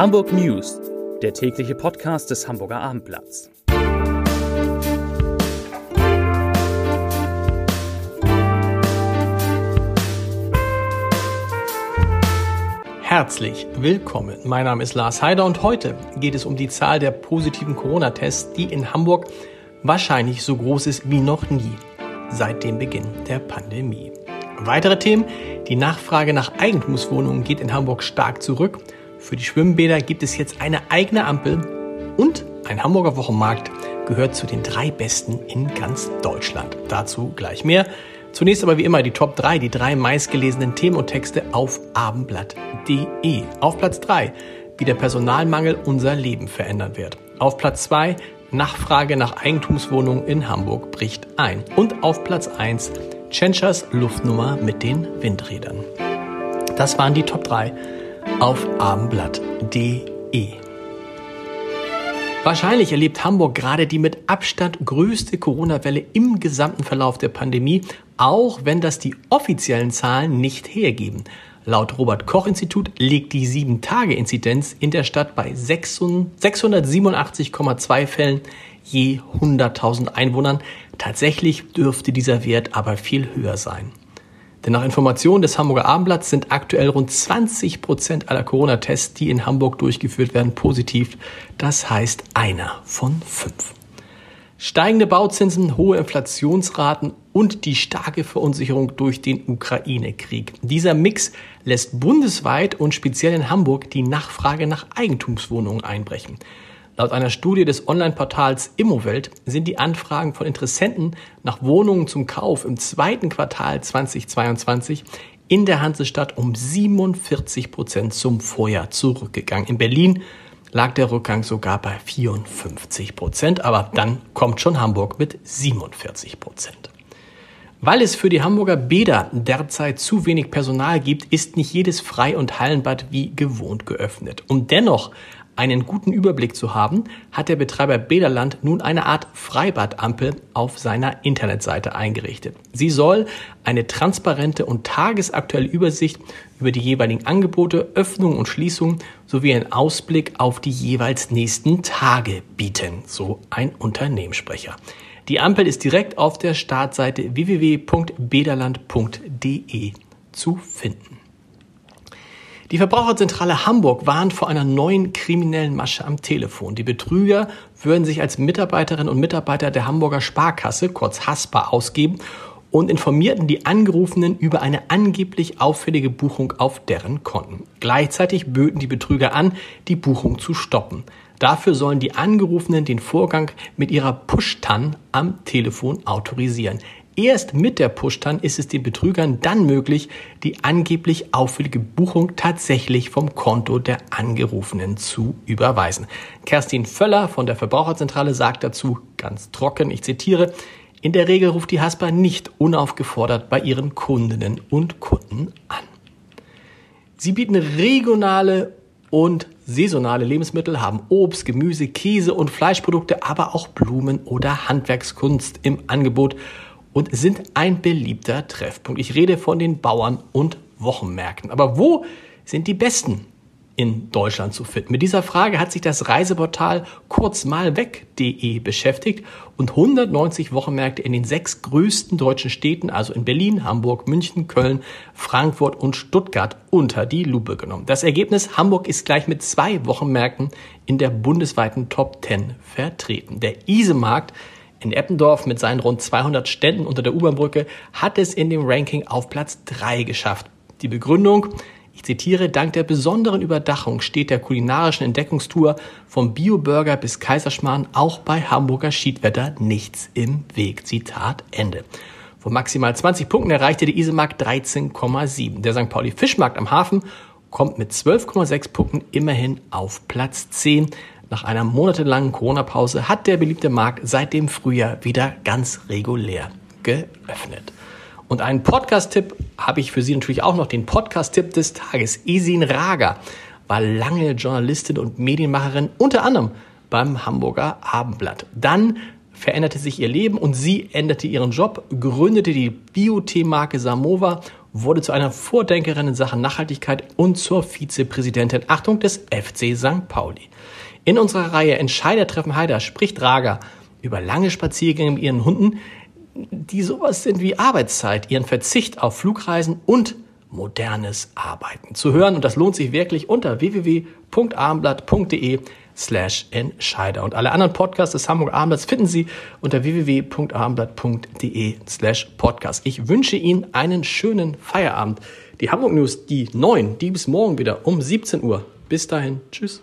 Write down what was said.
Hamburg News, der tägliche Podcast des Hamburger Abendblatts. Herzlich willkommen. Mein Name ist Lars Heider und heute geht es um die Zahl der positiven Corona-Tests, die in Hamburg wahrscheinlich so groß ist wie noch nie seit dem Beginn der Pandemie. Weitere Themen. Die Nachfrage nach Eigentumswohnungen geht in Hamburg stark zurück. Für die Schwimmbäder gibt es jetzt eine eigene Ampel und ein Hamburger Wochenmarkt gehört zu den drei besten in ganz Deutschland. Dazu gleich mehr. Zunächst aber wie immer die Top 3, die drei meistgelesenen Themen und Texte auf abendblatt.de. Auf Platz 3, wie der Personalmangel unser Leben verändern wird. Auf Platz 2, Nachfrage nach Eigentumswohnungen in Hamburg bricht ein. Und auf Platz 1, Tschentschers Luftnummer mit den Windrädern. Das waren die Top 3 auf abendblatt.de. Wahrscheinlich erlebt Hamburg gerade die mit Abstand größte Corona-Welle im gesamten Verlauf der Pandemie, auch wenn das die offiziellen Zahlen nicht hergeben. Laut Robert Koch Institut liegt die 7-Tage-Inzidenz in der Stadt bei 687,2 Fällen je 100.000 Einwohnern. Tatsächlich dürfte dieser Wert aber viel höher sein. Denn nach Informationen des Hamburger Abendblatts sind aktuell rund 20 Prozent aller Corona-Tests, die in Hamburg durchgeführt werden, positiv. Das heißt einer von fünf. Steigende Bauzinsen, hohe Inflationsraten und die starke Verunsicherung durch den Ukraine-Krieg. Dieser Mix lässt bundesweit und speziell in Hamburg die Nachfrage nach Eigentumswohnungen einbrechen. Laut einer Studie des Online-Portals Immowelt sind die Anfragen von Interessenten nach Wohnungen zum Kauf im zweiten Quartal 2022 in der Hansestadt um 47 Prozent zum Vorjahr zurückgegangen. In Berlin lag der Rückgang sogar bei 54 Prozent, aber dann kommt schon Hamburg mit 47 Prozent. Weil es für die Hamburger Bäder derzeit zu wenig Personal gibt, ist nicht jedes Frei- und Hallenbad wie gewohnt geöffnet. Und dennoch einen guten Überblick zu haben, hat der Betreiber Bäderland nun eine Art Freibadampel auf seiner Internetseite eingerichtet. Sie soll eine transparente und tagesaktuelle Übersicht über die jeweiligen Angebote, Öffnungen und Schließungen sowie einen Ausblick auf die jeweils nächsten Tage bieten, so ein Unternehmenssprecher. Die Ampel ist direkt auf der Startseite www.bederland.de zu finden. Die Verbraucherzentrale Hamburg warnt vor einer neuen kriminellen Masche am Telefon. Die Betrüger würden sich als Mitarbeiterinnen und Mitarbeiter der Hamburger Sparkasse, kurz HASPA, ausgeben und informierten die Angerufenen über eine angeblich auffällige Buchung auf deren Konten. Gleichzeitig böten die Betrüger an, die Buchung zu stoppen. Dafür sollen die Angerufenen den Vorgang mit ihrer Push-TAN am Telefon autorisieren. Erst mit der Push-TAN ist es den Betrügern dann möglich, die angeblich auffällige Buchung tatsächlich vom Konto der Angerufenen zu überweisen. Kerstin Völler von der Verbraucherzentrale sagt dazu ganz trocken, ich zitiere, in der Regel ruft die Haspa nicht unaufgefordert bei ihren Kundinnen und Kunden an. Sie bieten regionale und saisonale Lebensmittel, haben Obst, Gemüse, Käse und Fleischprodukte, aber auch Blumen oder Handwerkskunst im Angebot und sind ein beliebter Treffpunkt. Ich rede von den Bauern und Wochenmärkten. Aber wo sind die besten in Deutschland zu finden? Mit dieser Frage hat sich das Reiseportal kurzmalweg.de beschäftigt und 190 Wochenmärkte in den sechs größten deutschen Städten, also in Berlin, Hamburg, München, Köln, Frankfurt und Stuttgart, unter die Lupe genommen. Das Ergebnis, Hamburg ist gleich mit zwei Wochenmärkten in der bundesweiten Top 10 vertreten. Der Isemarkt in Eppendorf mit seinen rund 200 Ständen unter der U-Bahn-Brücke hat es in dem Ranking auf Platz 3 geschafft. Die Begründung, ich zitiere, dank der besonderen Überdachung steht der kulinarischen Entdeckungstour vom Bio-Burger bis Kaiserschmarrn auch bei Hamburger Schiedwetter nichts im Weg. Zitat Ende. Von maximal 20 Punkten erreichte der Isemarkt 13,7. Der St. Pauli Fischmarkt am Hafen kommt mit 12,6 Punkten immerhin auf Platz 10. Nach einer monatelangen Corona-Pause hat der beliebte Markt seit dem Frühjahr wieder ganz regulär geöffnet. Und einen Podcast-Tipp habe ich für Sie natürlich auch noch, den Podcast-Tipp des Tages. Esin Rager war lange Journalistin und Medienmacherin, unter anderem beim Hamburger Abendblatt. Dann veränderte sich ihr Leben und sie änderte ihren Job, gründete die Biotee-Marke Samova wurde zu einer Vordenkerin in Sachen Nachhaltigkeit und zur Vizepräsidentin, Achtung, des FC St. Pauli. In unserer Reihe Entscheider treffen Heider spricht Raga über lange Spaziergänge mit ihren Hunden, die sowas sind wie Arbeitszeit, ihren Verzicht auf Flugreisen und modernes Arbeiten. Zu hören, und das lohnt sich wirklich unter www.abendblatt.de slash Entscheider. Und alle anderen Podcasts des Hamburger Abendblatts finden Sie unter www.abendblatt.de slash Podcast. Ich wünsche Ihnen einen schönen Feierabend. Die Hamburg News, die neuen, die bis morgen wieder um 17 Uhr. Bis dahin. Tschüss.